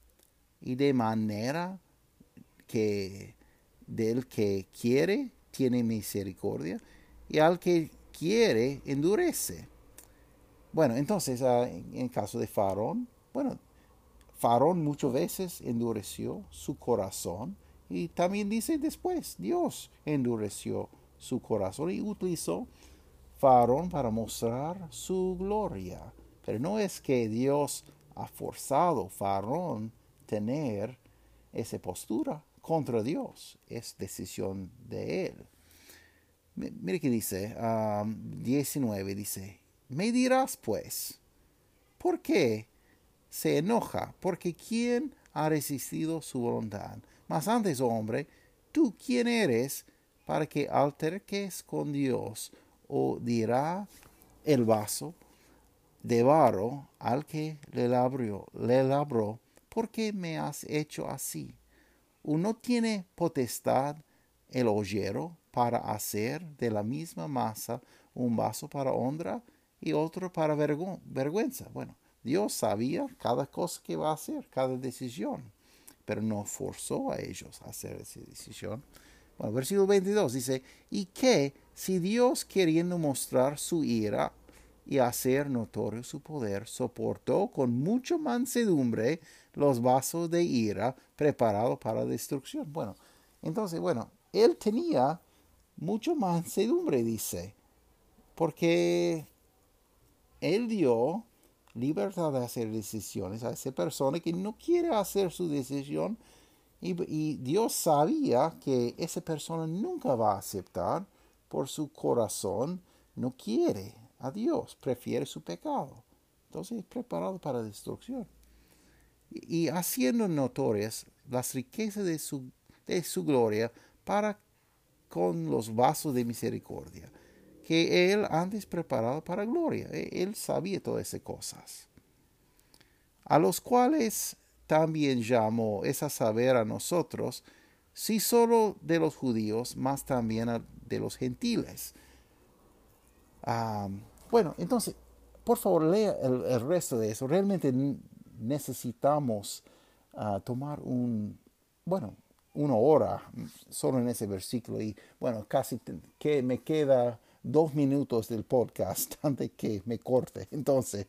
y de manera que del que quiere tiene misericordia, y al que quiere endurece. Bueno, entonces, ah, en caso de Faraón, bueno, Faraón muchas veces endureció su corazón y también dice después, Dios endureció su corazón y utilizó Faraón para mostrar su gloria. Pero no es que Dios ha forzado a Faraón tener esa postura contra Dios, es decisión de él. Mire que dice, 19 um, dice, me dirás pues, ¿por qué se enoja porque ¿quién ha resistido su voluntad? Mas antes, hombre, ¿tú quién eres para que alterques con Dios? ¿O dirá el vaso de barro al que le labró, le labró, ¿por qué me has hecho así? ¿Uno tiene potestad el ollero para hacer de la misma masa un vaso para honra y otro para vergüenza? Bueno, Dios sabía cada cosa que va a hacer, cada decisión, pero no forzó a ellos a hacer esa decisión. Bueno, versículo 22 dice, ¿y qué si Dios queriendo mostrar su ira y hacer notorio su poder, soportó con mucha mansedumbre los vasos de ira preparados para destrucción? Bueno, entonces, bueno, él tenía mucha mansedumbre, dice, porque él dio libertad de hacer decisiones a esa persona que no quiere hacer su decisión y, Dios sabía que esa persona nunca va a aceptar por su corazón, no quiere a Dios, prefiere su pecado. Entonces es preparado para destrucción. Y, haciendo notorias las riquezas de su, de su gloria para con los vasos de misericordia que él antes preparado para gloria. E, él sabía todas esas cosas. A los cuales también llamó es a saber a nosotros, si solo de los judíos, más también de los gentiles. Bueno, entonces, por favor, lea el, resto de eso. Realmente necesitamos ah, tomar un, bueno, una hora solo en ese versículo y bueno, casi que me queda dos minutos del podcast antes que me corte. Entonces,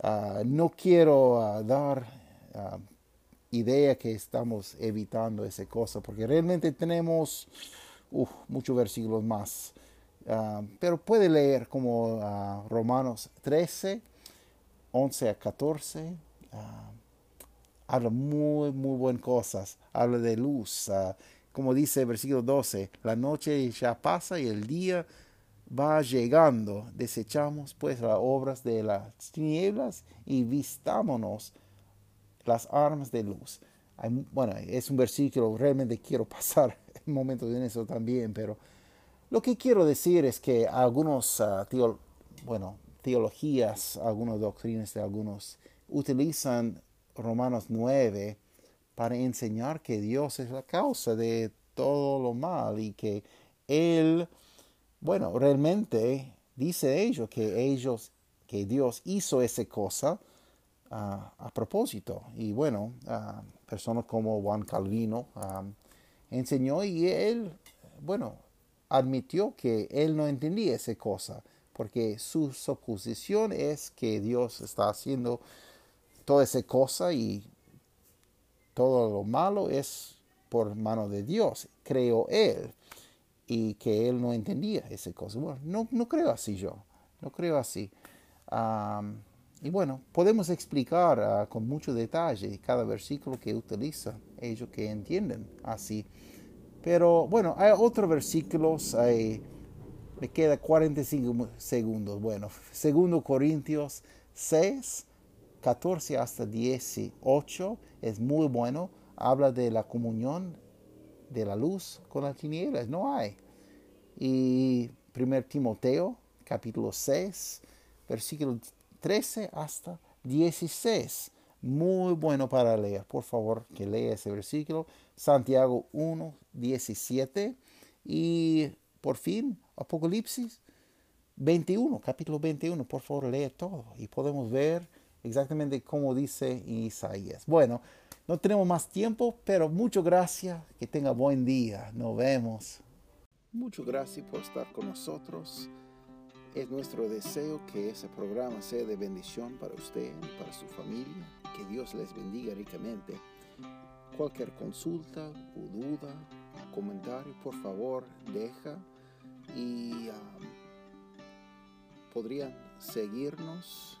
ah, no quiero ah, dar uh, idea que estamos evitando esa cosa, porque realmente tenemos muchos versículos más. pero puede leer como Romanos 13, 11 a 14. habla muy, muy buenas cosas. Habla de luz. como dice el versículo 12, la noche ya pasa y el día va llegando, desechamos pues las obras de las tinieblas y vistámonos las armas de luz. bueno, es un versículo, realmente quiero pasar un momento en eso también, pero lo que quiero decir es que algunos, ah, bueno, teologías, algunas doctrinas de algunos utilizan Romanos 9 para enseñar que Dios es la causa de todo lo mal y que Él bueno, realmente dice ellos que ellos, que Dios hizo esa cosa ah, a propósito. Y bueno, uh, personas como Juan Calvino enseñó y él, bueno, admitió que él no entendía esa cosa, porque su suposición es que Dios está haciendo toda esa cosa y todo lo malo es por mano de Dios, creo él y que él no entendía esa cosa. Bueno, no, no creo así yo, no creo así. y bueno, podemos explicar ah, con mucho detalle cada versículo que utiliza, ellos que entienden así. Pero bueno, hay otros versículos, me queda 45 segundos. Bueno, segundo Corintios 6, 14 hasta 18, es muy bueno, habla de la comunión de la luz con las tinieblas, no hay. Y 1 Timoteo capítulo 6, versículo 13 hasta 16. Muy bueno para leer. Por favor, que lea ese versículo. Santiago 1, 17. Y por fin, Apocalipsis 21, capítulo 21. Por favor, lee todo. Y podemos ver exactamente como dice Isaías. Bueno, no tenemos más tiempo, pero muchas gracias. Que tenga buen día. Nos vemos. Muchas gracias por estar con nosotros. Es nuestro deseo que ese programa sea de bendición para usted y para su familia. Que Dios les bendiga ricamente. Cualquier consulta o duda, comentario, por favor, deja. Y um, podrían seguirnos